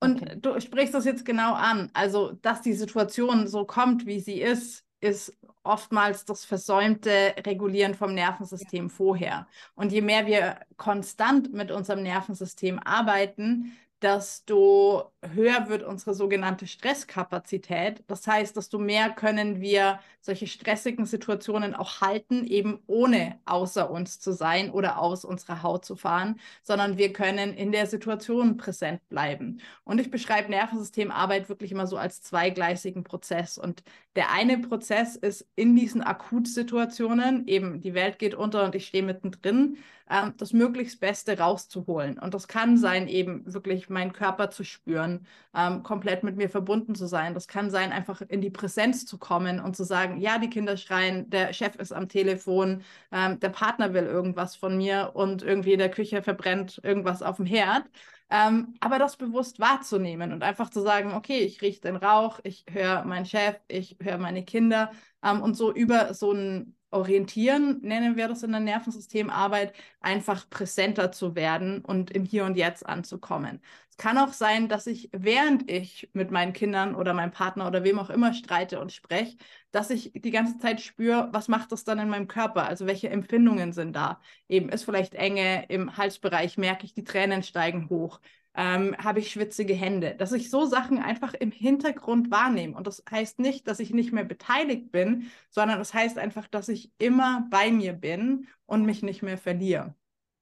Und okay. du sprichst das jetzt genau an. Also, dass die Situation so kommt, wie sie ist, ist oftmals das versäumte Regulieren vom Nervensystem ja. vorher. Und je mehr wir konstant mit unserem Nervensystem arbeiten, desto höher wird unsere sogenannte Stresskapazität. Das heißt, desto mehr können wir solche stressigen Situationen auch halten, eben ohne außer uns zu sein oder aus unserer Haut zu fahren, sondern wir können in der Situation präsent bleiben. Und ich beschreibe Nervensystemarbeit wirklich immer so als zweigleisigen Prozess. Und der eine Prozess ist in diesen Akutsituationen, eben die Welt geht unter und ich stehe mittendrin, ähm, das möglichst Beste rauszuholen. Und das kann sein, eben wirklich meinen Körper zu spüren, ähm, komplett mit mir verbunden zu sein. Das kann sein, einfach in die Präsenz zu kommen und zu sagen, ja, die Kinder schreien, der Chef ist am Telefon, ähm, der Partner will irgendwas von mir und irgendwie in der Küche verbrennt irgendwas auf dem Herd. Ähm, aber das bewusst wahrzunehmen und einfach zu sagen, okay, ich rieche den Rauch, ich höre meinen Chef, ich höre meine Kinder ähm, und so über so ein orientieren, nennen wir das in der Nervensystemarbeit, einfach präsenter zu werden und im Hier und Jetzt anzukommen. Es kann auch sein, dass ich, während ich mit meinen Kindern oder meinem Partner oder wem auch immer streite und spreche, dass ich die ganze Zeit spüre, was macht das dann in meinem Körper? Also welche Empfindungen sind da? Eben ist vielleicht Enge im Halsbereich, merke ich, die Tränen steigen hoch. Ähm, habe ich schwitzige Hände? Dass ich so Sachen einfach im Hintergrund wahrnehme. Und das heißt nicht, dass ich nicht mehr beteiligt bin, sondern es das heißt einfach, dass ich immer bei mir bin und mich nicht mehr verliere.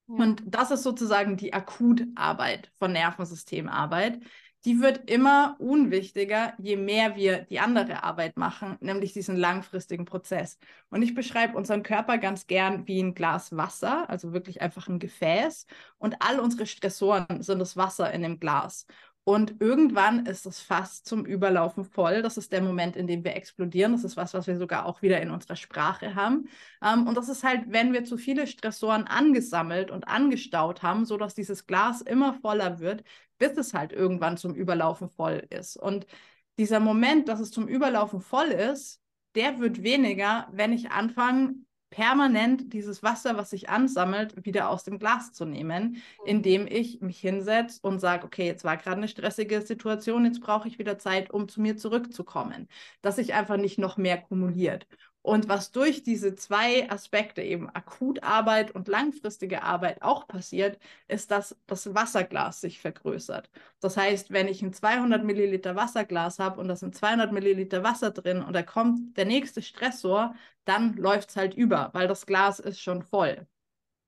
Ja. Und das ist sozusagen die Akutarbeit von Nervensystemarbeit, die wird immer unwichtiger, je mehr wir die andere Arbeit machen, nämlich diesen langfristigen Prozess. Und ich beschreibe unseren Körper ganz gern wie ein Glas Wasser, also wirklich einfach ein Gefäß. Und all unsere Stressoren sind das Wasser in dem Glas. Und irgendwann ist das Fass zum Überlaufen voll. Das ist der Moment, in dem wir explodieren. Das ist was, was wir sogar auch wieder in unserer Sprache haben. Ähm, und das ist halt, wenn wir zu viele Stressoren angesammelt und angestaut haben, sodass dieses Glas immer voller wird, bis es halt irgendwann zum Überlaufen voll ist. Und dieser Moment, dass es zum Überlaufen voll ist, der wird weniger, wenn ich anfange, permanent dieses Wasser, was sich ansammelt, wieder aus dem Glas zu nehmen, mhm. indem ich mich hinsetze und sage, okay, jetzt war gerade eine stressige Situation, jetzt brauche ich wieder Zeit, um zu mir zurückzukommen, dass sich einfach nicht noch mehr kumuliert. Und was durch diese zwei Aspekte, eben Akutarbeit und langfristige Arbeit auch passiert, ist, dass das Wasserglas sich vergrößert. Das heißt, wenn ich ein 200 Milliliter Wasserglas habe und da sind 200 Milliliter Wasser drin und da kommt der nächste Stressor, dann läuft es halt über, weil das Glas ist schon voll.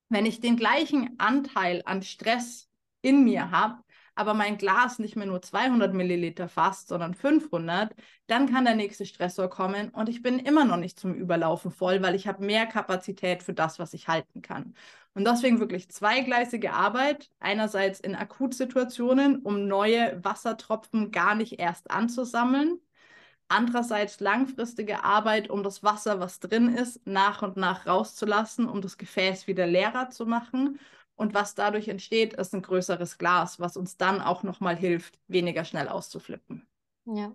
Wenn ich den gleichen Anteil an Stress in mir habe, aber mein Glas nicht mehr nur 200 Milliliter fasst, sondern 500, dann kann der nächste Stressor kommen und ich bin immer noch nicht zum Überlaufen voll, weil ich habe mehr Kapazität für das, was ich halten kann. Und deswegen wirklich zweigleisige Arbeit, einerseits in Akutsituationen, um neue Wassertropfen gar nicht erst anzusammeln, andererseits langfristige Arbeit, um das Wasser, was drin ist, nach und nach rauszulassen, um das Gefäß wieder leerer zu machen und was dadurch entsteht, ist ein größeres Glas, was uns dann auch nochmal hilft, weniger schnell auszuflippen. Ja.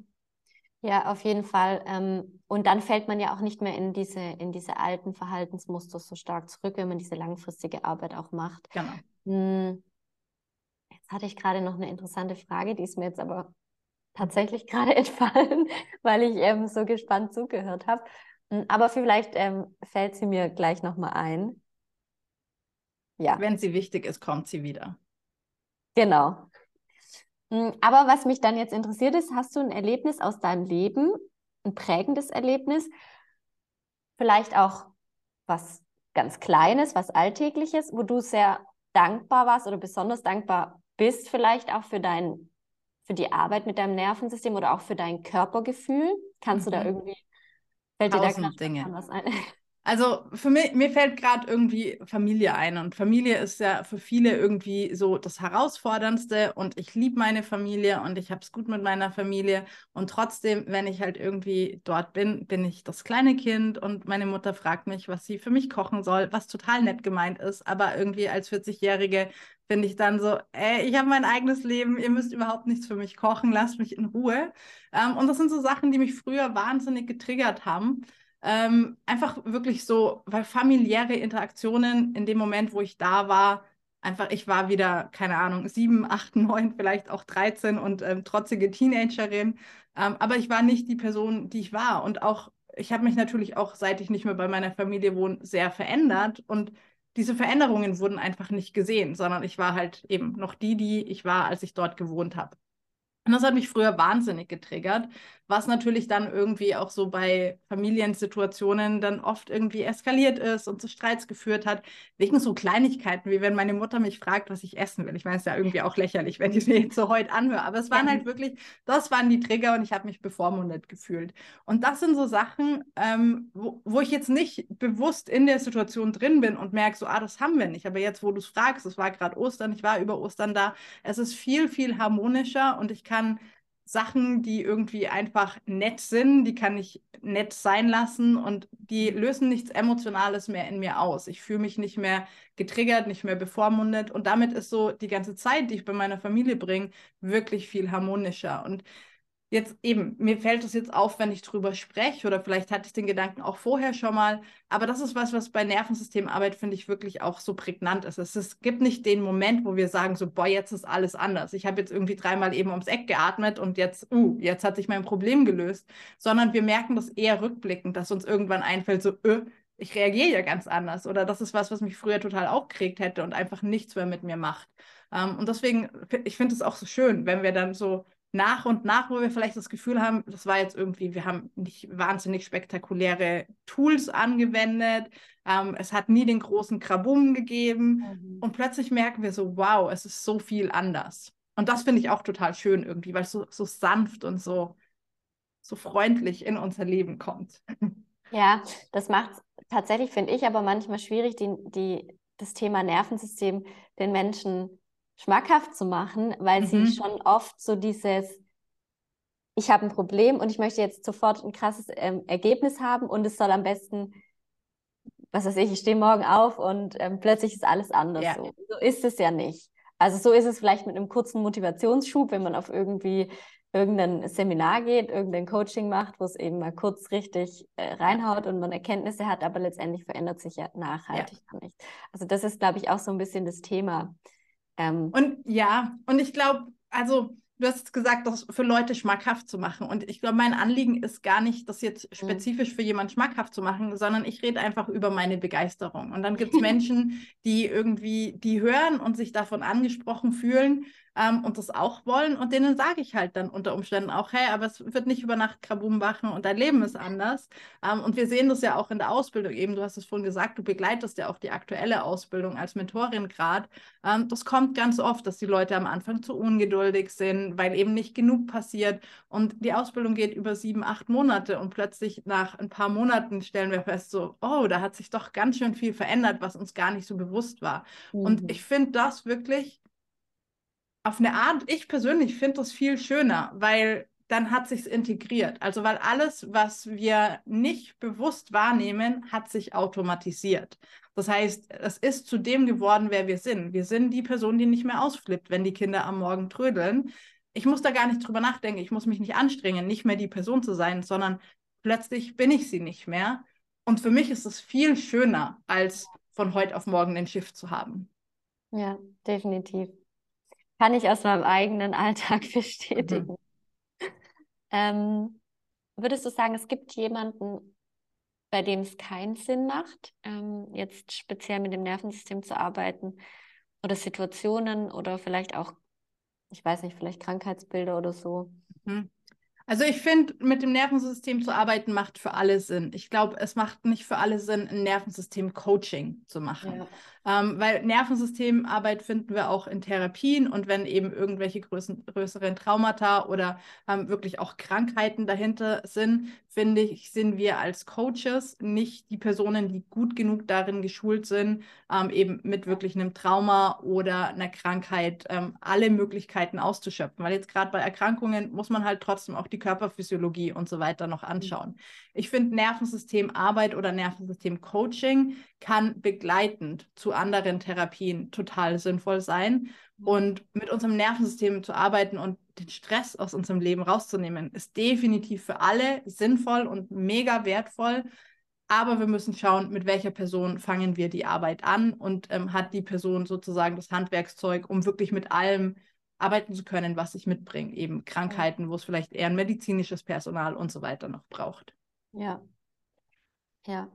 Ja, auf jeden Fall. Ähm, und dann fällt man ja auch nicht mehr in diese, in diese alten Verhaltensmuster so stark zurück, wenn man diese langfristige Arbeit auch macht. Genau. Hm. Jetzt hatte ich gerade noch eine interessante Frage, die ist mir jetzt aber tatsächlich gerade entfallen, weil ich ähm, so gespannt zugehört habe. Hm, aber vielleicht ähm, fällt sie mir gleich nochmal ein. Ja. Wenn sie wichtig ist, kommt sie wieder. Genau. Hm, aber was mich dann jetzt interessiert ist, hast du ein Erlebnis aus deinem Leben, ein prägendes Erlebnis, vielleicht auch was ganz Kleines, was Alltägliches, wo du sehr dankbar warst oder besonders dankbar bist, vielleicht auch für dein, für die Arbeit mit deinem Nervensystem oder auch für dein Körpergefühl? Kannst mhm. du da mhm. irgendwie, fällt dir da Dinge. was ein? Also für mich, mir fällt gerade irgendwie Familie ein und Familie ist ja für viele irgendwie so das Herausforderndste und ich liebe meine Familie und ich habe es gut mit meiner Familie und trotzdem, wenn ich halt irgendwie dort bin, bin ich das kleine Kind und meine Mutter fragt mich, was sie für mich kochen soll, was total nett gemeint ist, aber irgendwie als 40-Jährige finde ich dann so, ey, ich habe mein eigenes Leben, ihr müsst überhaupt nichts für mich kochen, lasst mich in Ruhe. Ähm, und das sind so Sachen, die mich früher wahnsinnig getriggert haben. Ähm, einfach wirklich so, weil familiäre Interaktionen in dem Moment, wo ich da war, einfach, ich war wieder, keine Ahnung, sieben, acht, neun, vielleicht auch 13 und ähm, trotzige Teenagerin. Ähm, aber ich war nicht die Person, die ich war. Und auch, ich habe mich natürlich auch, seit ich nicht mehr bei meiner Familie wohne, sehr verändert. Und diese Veränderungen wurden einfach nicht gesehen, sondern ich war halt eben noch die, die ich war, als ich dort gewohnt habe. Und das hat mich früher wahnsinnig getriggert, was natürlich dann irgendwie auch so bei Familiensituationen dann oft irgendwie eskaliert ist und zu Streits geführt hat, wegen so Kleinigkeiten, wie wenn meine Mutter mich fragt, was ich essen will. Ich meine, es ist ja irgendwie auch lächerlich, wenn ich mir jetzt so heute anhöre, aber es waren halt wirklich, das waren die Trigger und ich habe mich bevormundet gefühlt. Und das sind so Sachen, ähm, wo, wo ich jetzt nicht bewusst in der Situation drin bin und merke so, ah, das haben wir nicht. Aber jetzt, wo du es fragst, es war gerade Ostern, ich war über Ostern da, es ist viel, viel harmonischer und ich kann Sachen, die irgendwie einfach nett sind, die kann ich nett sein lassen und die lösen nichts Emotionales mehr in mir aus. Ich fühle mich nicht mehr getriggert, nicht mehr bevormundet und damit ist so die ganze Zeit, die ich bei meiner Familie bringe, wirklich viel harmonischer. Und jetzt eben, mir fällt es jetzt auf, wenn ich drüber spreche oder vielleicht hatte ich den Gedanken auch vorher schon mal, aber das ist was, was bei Nervensystemarbeit, finde ich, wirklich auch so prägnant ist. Es, es gibt nicht den Moment, wo wir sagen so, boah, jetzt ist alles anders. Ich habe jetzt irgendwie dreimal eben ums Eck geatmet und jetzt, uh, jetzt hat sich mein Problem gelöst, sondern wir merken das eher rückblickend, dass uns irgendwann einfällt so, öh, ich reagiere ja ganz anders oder das ist was, was mich früher total aufgeregt hätte und einfach nichts mehr mit mir macht. Ähm, und deswegen, ich finde es auch so schön, wenn wir dann so nach und nach, wo wir vielleicht das Gefühl haben, das war jetzt irgendwie, wir haben nicht wahnsinnig spektakuläre Tools angewendet, ähm, es hat nie den großen Krabum gegeben mhm. und plötzlich merken wir so, wow, es ist so viel anders. Und das finde ich auch total schön irgendwie, weil es so, so sanft und so, so freundlich in unser Leben kommt. Ja, das macht tatsächlich, finde ich, aber manchmal schwierig, die, die, das Thema Nervensystem den Menschen schmackhaft zu machen, weil mhm. sie schon oft so dieses, ich habe ein Problem und ich möchte jetzt sofort ein krasses ähm, Ergebnis haben und es soll am besten, was weiß ich, ich stehe morgen auf und ähm, plötzlich ist alles anders. Ja. So. so ist es ja nicht. Also so ist es vielleicht mit einem kurzen Motivationsschub, wenn man auf irgendwie irgendein Seminar geht, irgendein Coaching macht, wo es eben mal kurz richtig äh, reinhaut und man Erkenntnisse hat, aber letztendlich verändert sich ja nachhaltig ja. nicht. Also das ist, glaube ich, auch so ein bisschen das Thema. Ähm, und ja, und ich glaube, also du hast gesagt, das für Leute schmackhaft zu machen. Und ich glaube, mein Anliegen ist gar nicht, das jetzt mhm. spezifisch für jemanden schmackhaft zu machen, sondern ich rede einfach über meine Begeisterung. Und dann gibt es Menschen, die irgendwie, die hören und sich davon angesprochen fühlen ähm, und das auch wollen. Und denen sage ich halt dann unter Umständen auch, hey, aber es wird nicht über Nacht Krabum machen und dein Leben ist anders. Ähm, und wir sehen das ja auch in der Ausbildung eben. Du hast es vorhin gesagt, du begleitest ja auch die aktuelle Ausbildung als Mentorin gerade. Ähm, das kommt ganz oft, dass die Leute am Anfang zu ungeduldig sind, weil eben nicht genug passiert. Und die Ausbildung geht über sieben, acht Monate und plötzlich nach ein paar Monaten stellen wir fest, so, oh, da hat sich doch ganz schön viel verändert, was uns gar nicht so bewusst war. Mhm. Und ich finde das wirklich auf eine Art, ich persönlich finde das viel schöner, weil dann hat sich integriert. Also weil alles, was wir nicht bewusst wahrnehmen, hat sich automatisiert. Das heißt, es ist zu dem geworden, wer wir sind. Wir sind die Person, die nicht mehr ausflippt, wenn die Kinder am Morgen trödeln. Ich muss da gar nicht drüber nachdenken. Ich muss mich nicht anstrengen, nicht mehr die Person zu sein, sondern plötzlich bin ich sie nicht mehr. Und für mich ist es viel schöner, als von heute auf morgen ein Schiff zu haben. Ja, definitiv. Kann ich aus meinem eigenen Alltag bestätigen. Mhm. Ähm, würdest du sagen, es gibt jemanden, bei dem es keinen Sinn macht, ähm, jetzt speziell mit dem Nervensystem zu arbeiten oder Situationen oder vielleicht auch, ich weiß nicht, vielleicht Krankheitsbilder oder so? Mhm. Also ich finde, mit dem Nervensystem zu arbeiten macht für alle Sinn. Ich glaube, es macht nicht für alle Sinn, ein Nervensystem-Coaching zu machen. Ja. Ähm, weil Nervensystemarbeit finden wir auch in Therapien und wenn eben irgendwelche größeren, größeren Traumata oder ähm, wirklich auch Krankheiten dahinter sind, finde ich, sind wir als Coaches nicht die Personen, die gut genug darin geschult sind, ähm, eben mit wirklich einem Trauma oder einer Krankheit ähm, alle Möglichkeiten auszuschöpfen. Weil jetzt gerade bei Erkrankungen muss man halt trotzdem auch die Körperphysiologie und so weiter noch anschauen. Mhm. Ich finde Nervensystemarbeit oder Nervensystem-Coaching kann begleitend zu anderen Therapien total sinnvoll sein. Und mit unserem Nervensystem zu arbeiten und den Stress aus unserem Leben rauszunehmen, ist definitiv für alle sinnvoll und mega wertvoll. Aber wir müssen schauen, mit welcher Person fangen wir die Arbeit an und ähm, hat die Person sozusagen das Handwerkszeug, um wirklich mit allem arbeiten zu können, was ich mitbringe. Eben Krankheiten, wo es vielleicht eher ein medizinisches Personal und so weiter noch braucht. Ja. Ja.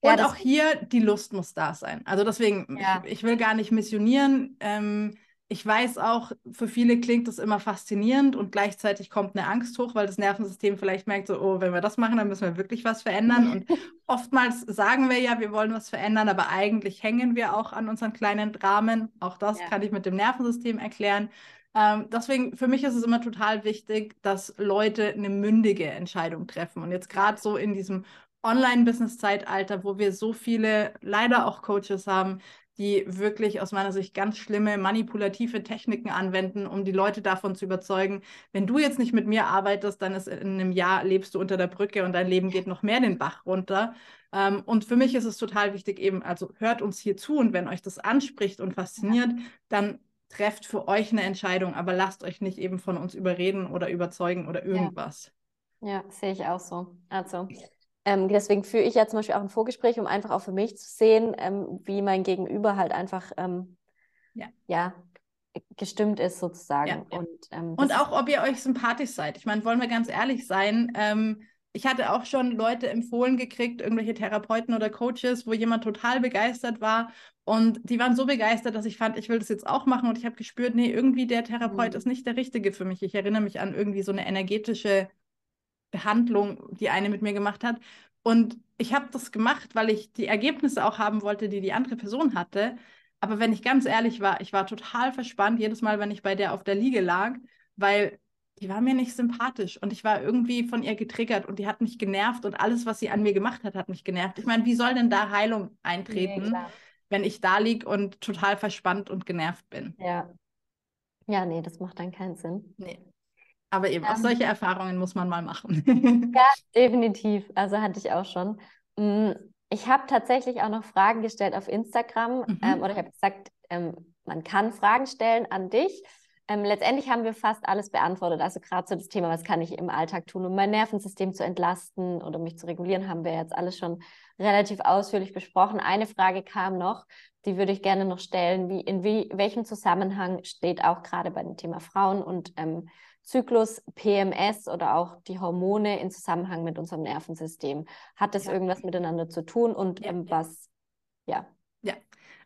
Und ja, auch hier, die Lust muss da sein. Also deswegen, ja. ich, ich, will gar nicht missionieren. Ähm, ich weiß auch, für viele klingt das immer faszinierend und gleichzeitig kommt eine Angst hoch, weil das Nervensystem vielleicht merkt, so, oh, wenn wir das machen, dann müssen wir wirklich was verändern. Und oftmals sagen wir ja, wir wollen was verändern, aber eigentlich hängen wir auch an unseren kleinen Dramen. Auch das ja. kann ich mit dem Nervensystem erklären. Ähm, deswegen, für mich ist es immer total wichtig, dass Leute eine mündige Entscheidung treffen. Und jetzt gerade so in diesem Online-Business-Zeitalter, wo wir so viele, leider auch Coaches haben, die wirklich aus meiner Sicht ganz schlimme manipulative Techniken anwenden, um die Leute davon zu überzeugen, wenn du jetzt nicht mit mir arbeitest, dann ist in einem Jahr lebst du unter der Brücke und dein Leben geht noch mehr den Bach runter. Ähm, und für mich ist es total wichtig eben, also hört uns hier zu und wenn euch das anspricht und fasziniert, dann trefft für euch eine Entscheidung, aber lasst euch nicht eben von uns überreden oder überzeugen oder irgendwas. Ja, ja sehe ich auch so. Also ähm, deswegen führe ich ja zum Beispiel auch ein Vorgespräch, um einfach auch für mich zu sehen, ähm, wie mein Gegenüber halt einfach ähm, ja. ja. gestimmt ist sozusagen. Ja, Und, ähm, und auch, ob ihr euch sympathisch seid. Ich meine, wollen wir ganz ehrlich sein, ähm, ich hatte auch schon Leute empfohlen gekriegt, irgendwelche Therapeuten oder Coaches, wo jemand total begeistert war. Und die waren so begeistert, dass ich fand, ich will das jetzt auch machen. Und ich habe gespürt, nee, irgendwie der Therapeut mhm. ist nicht der richtige für mich. Ich erinnere mich an irgendwie so eine energetische Behandlung, die eine mit mir gemacht hat. Und ich habe das gemacht, weil ich die Ergebnisse auch haben wollte, die die andere Person hatte. Aber wenn ich ganz ehrlich war, ich war total verspannt jedes Mal, wenn ich bei der auf der Liege lag, weil die war mir nicht sympathisch und ich war irgendwie von ihr getriggert und die hat mich genervt und alles, was sie an mir gemacht hat, hat mich genervt. Ich meine, wie soll denn da Heilung eintreten, nee, wenn ich da liege und total verspannt und genervt bin? Ja. Ja, nee, das macht dann keinen Sinn. Nee. Aber eben, ähm, auch solche Erfahrungen muss man mal machen. ja, definitiv. Also hatte ich auch schon. Mm, ich habe tatsächlich auch noch Fragen gestellt auf Instagram mhm. ähm, oder ich habe gesagt, ähm, man kann Fragen stellen an dich. Ähm, letztendlich haben wir fast alles beantwortet. Also gerade so das Thema, was kann ich im Alltag tun, um mein Nervensystem zu entlasten oder mich zu regulieren, haben wir jetzt alles schon relativ ausführlich besprochen. Eine Frage kam noch, die würde ich gerne noch stellen. Wie, in wie, welchem Zusammenhang steht auch gerade bei dem Thema Frauen und ähm, Zyklus, PMS oder auch die Hormone in Zusammenhang mit unserem Nervensystem? Hat das ja. irgendwas miteinander zu tun und ja, ähm, was, ja. Ja,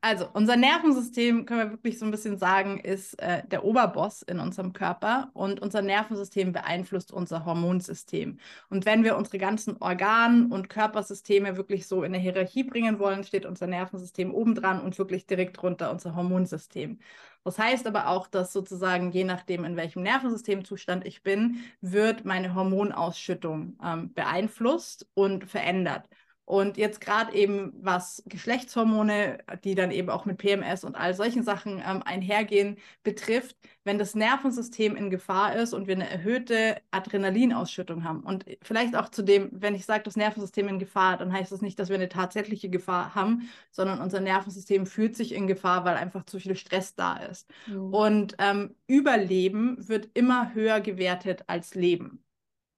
also, unser Nervensystem, können wir wirklich so ein bisschen sagen, ist äh, der Oberboss in unserem Körper und unser Nervensystem beeinflusst unser Hormonsystem. Und wenn wir unsere ganzen Organ- und Körpersysteme wirklich so in eine Hierarchie bringen wollen, steht unser Nervensystem obendran und wirklich direkt drunter unser Hormonsystem. Das heißt aber auch, dass sozusagen je nachdem, in welchem Nervensystemzustand ich bin, wird meine Hormonausschüttung ähm, beeinflusst und verändert. Und jetzt gerade eben was Geschlechtshormone, die dann eben auch mit PMS und all solchen Sachen ähm, einhergehen, betrifft, wenn das Nervensystem in Gefahr ist und wir eine erhöhte Adrenalinausschüttung haben. Und vielleicht auch zu dem, wenn ich sage, das Nervensystem in Gefahr, dann heißt das nicht, dass wir eine tatsächliche Gefahr haben, sondern unser Nervensystem fühlt sich in Gefahr, weil einfach zu viel Stress da ist. Mhm. Und ähm, Überleben wird immer höher gewertet als Leben.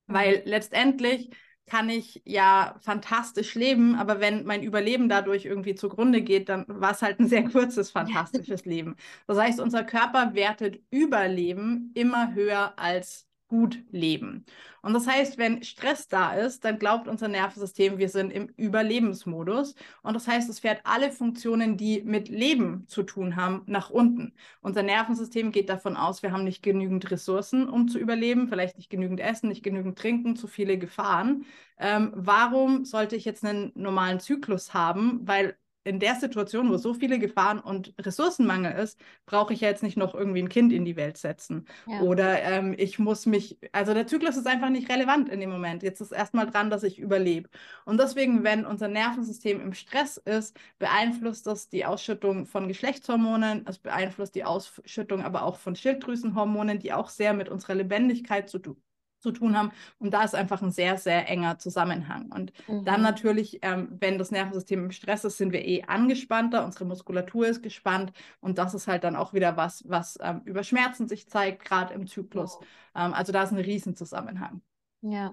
Mhm. Weil letztendlich kann ich ja fantastisch leben, aber wenn mein Überleben dadurch irgendwie zugrunde geht, dann war es halt ein sehr kurzes, fantastisches Leben. Das heißt, unser Körper wertet Überleben immer höher als gut leben. Und das heißt, wenn Stress da ist, dann glaubt unser Nervensystem, wir sind im Überlebensmodus. Und das heißt, es fährt alle Funktionen, die mit Leben zu tun haben, nach unten. Unser Nervensystem geht davon aus, wir haben nicht genügend Ressourcen, um zu überleben, vielleicht nicht genügend Essen, nicht genügend Trinken, zu viele Gefahren. Ähm, warum sollte ich jetzt einen normalen Zyklus haben? Weil in der Situation, wo so viele Gefahren und Ressourcenmangel ist, brauche ich ja jetzt nicht noch irgendwie ein Kind in die Welt setzen. Ja. Oder ähm, ich muss mich, also der Zyklus ist einfach nicht relevant in dem Moment. Jetzt ist erstmal dran, dass ich überlebe. Und deswegen, wenn unser Nervensystem im Stress ist, beeinflusst das die Ausschüttung von Geschlechtshormonen, es beeinflusst die Ausschüttung aber auch von Schilddrüsenhormonen, die auch sehr mit unserer Lebendigkeit zu tun zu tun haben. Und da ist einfach ein sehr, sehr enger Zusammenhang. Und mhm. dann natürlich, ähm, wenn das Nervensystem im Stress ist, sind wir eh angespannter, unsere Muskulatur ist gespannt. Und das ist halt dann auch wieder was, was ähm, über Schmerzen sich zeigt, gerade im Zyklus. Ähm, also da ist ein Riesenzusammenhang. Ja,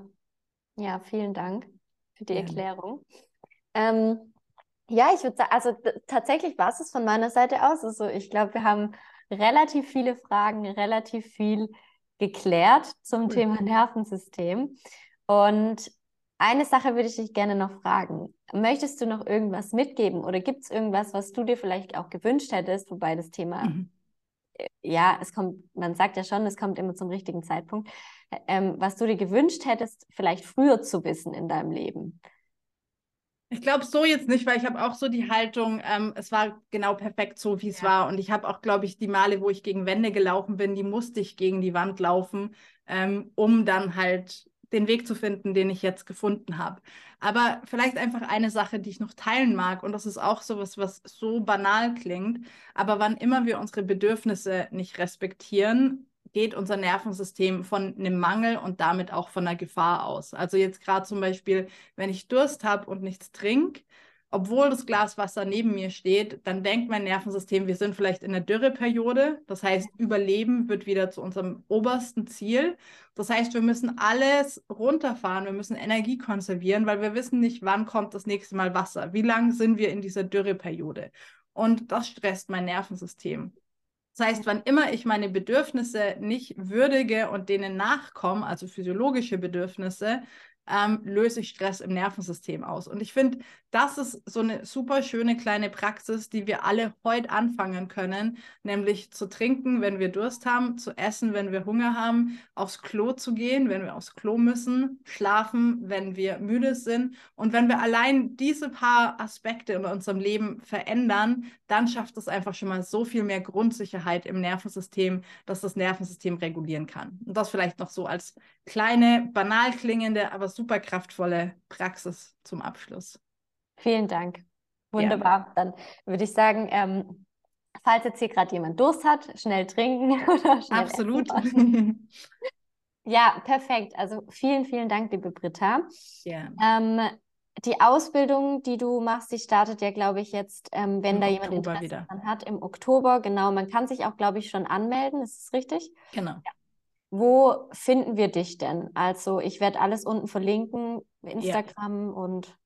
ja, vielen Dank für die ja. Erklärung. Ähm, ja, ich würde sagen, also tatsächlich war es von meiner Seite aus. Also ich glaube, wir haben relativ viele Fragen, relativ viel geklärt zum cool. Thema Nervensystem. Und eine Sache würde ich dich gerne noch fragen. Möchtest du noch irgendwas mitgeben oder gibt es irgendwas, was du dir vielleicht auch gewünscht hättest, wobei das Thema, mhm. Äh, ja, es kommt, man sagt ja schon, es kommt immer zum richtigen Zeitpunkt, ähm, was du dir gewünscht hättest, vielleicht früher zu wissen in deinem Leben? Ich glaube so jetzt nicht, weil ich habe auch so die Haltung, ähm, es war genau perfekt so, wie es ja. war. Und ich habe auch, glaube ich, die Male, wo ich gegen Wände gelaufen bin, die musste ich gegen die Wand laufen, ähm, um dann halt den Weg zu finden, den ich jetzt gefunden habe. Aber vielleicht einfach eine Sache, die ich noch teilen mag, und das ist auch so was, was so banal klingt, aber wann immer wir unsere Bedürfnisse nicht respektieren, geht unser Nervensystem von einem Mangel und damit auch von einer Gefahr aus. Also jetzt gerade zum Beispiel, wenn ich Durst habe und nichts trinke, obwohl das Glas Wasser neben mir steht, dann denkt mein Nervensystem, wir sind vielleicht in der Dürreperiode. Das heißt, Überleben wird wieder zu unserem obersten Ziel. Das heißt, wir müssen alles runterfahren, wir müssen Energie konservieren, weil wir wissen nicht, wann kommt das nächste Mal Wasser. Wie lange sind wir in dieser Dürreperiode? Und das stresst mein Nervensystem. Das heißt, wann immer ich meine Bedürfnisse nicht würdige und denen nachkomme, also physiologische Bedürfnisse, ähm, löse ich Stress im Nervensystem aus. Und ich finde, das ist so eine super schöne kleine Praxis, die wir alle heute anfangen können, nämlich zu trinken, wenn wir Durst haben, zu essen, wenn wir Hunger haben, aufs Klo zu gehen, wenn wir aufs Klo müssen, schlafen, wenn wir müde sind. Und wenn wir allein diese paar Aspekte in unserem Leben verändern, dann schafft es einfach schon mal so viel mehr Grundsicherheit im Nervensystem, dass das Nervensystem regulieren kann. Und das vielleicht noch so als kleine, banal klingende, aber super kraftvolle Praxis zum Abschluss. Vielen Dank. Wunderbar. Ja. Dann würde ich sagen, ähm, falls jetzt hier gerade jemand Durst hat, schnell trinken oder schnell Absolut. ja, perfekt. Also vielen, vielen Dank, liebe Britta. Ja. Ähm, die Ausbildung, die du machst, die startet ja, glaube ich, jetzt, ähm, wenn Im da jemand Oktober Interesse dran hat, im Oktober. Genau, man kann sich auch, glaube ich, schon anmelden. Ist es richtig? Genau. Ja. Wo finden wir dich denn? Also ich werde alles unten verlinken, Instagram ja. und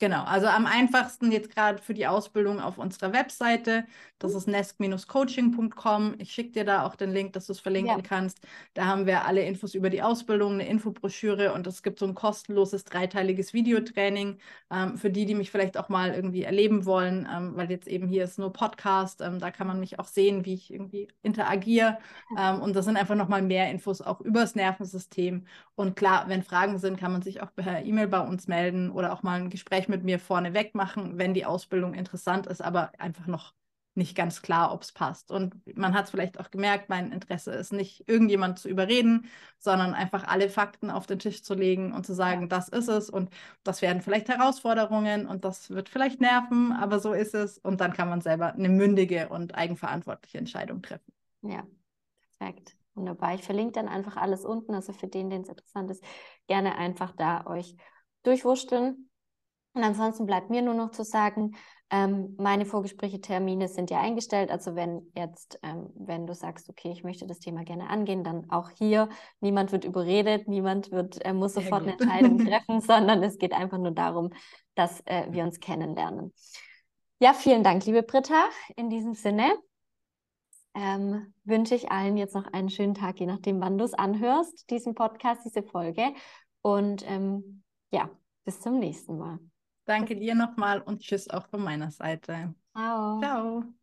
Genau, also am einfachsten jetzt gerade für die Ausbildung auf unserer Webseite. Das ist nest-coaching.com. Ich schicke dir da auch den Link, dass du es verlinken ja. kannst. Da haben wir alle Infos über die Ausbildung, eine Infobroschüre und es gibt so ein kostenloses dreiteiliges Videotraining ähm, für die, die mich vielleicht auch mal irgendwie erleben wollen, ähm, weil jetzt eben hier ist nur Podcast. Ähm, da kann man mich auch sehen, wie ich irgendwie interagiere. Ähm, und das sind einfach nochmal mehr Infos auch über das Nervensystem. Und klar, wenn Fragen sind, kann man sich auch per E-Mail bei uns melden oder auch mal ein Gespräch mit mir vorneweg machen, wenn die Ausbildung interessant ist, aber einfach noch nicht ganz klar, ob es passt. Und man hat es vielleicht auch gemerkt, mein Interesse ist nicht, irgendjemand zu überreden, sondern einfach alle Fakten auf den Tisch zu legen und zu sagen, das ist es und das werden vielleicht Herausforderungen und das wird vielleicht nerven, aber so ist es. Und dann kann man selber eine mündige und eigenverantwortliche Entscheidung treffen. Ja, perfekt. Wunderbar. Ich verlinke dann einfach alles unten. Also für den, den es interessant ist, gerne einfach da euch durchwurschteln. Und ansonsten bleibt mir nur noch zu sagen, ähm, meine Vorgespräche, Termine sind ja eingestellt. Also wenn jetzt, ähm, wenn du sagst, okay, ich möchte das Thema gerne angehen, dann auch hier, niemand wird überredet, niemand wird, äh, muss sofort eine Entscheidung treffen, sondern es geht einfach nur darum, dass äh, wir uns kennenlernen. Ja, vielen Dank, liebe Britta. In diesem Sinne ähm, wünsche ich allen jetzt noch einen schönen Tag, je nachdem, wann du es anhörst, diesen Podcast, diese Folge. Und ähm, ja, bis zum nächsten Mal. Danke dir nochmal und tschüss auch von meiner Seite. Ciao. Ciao.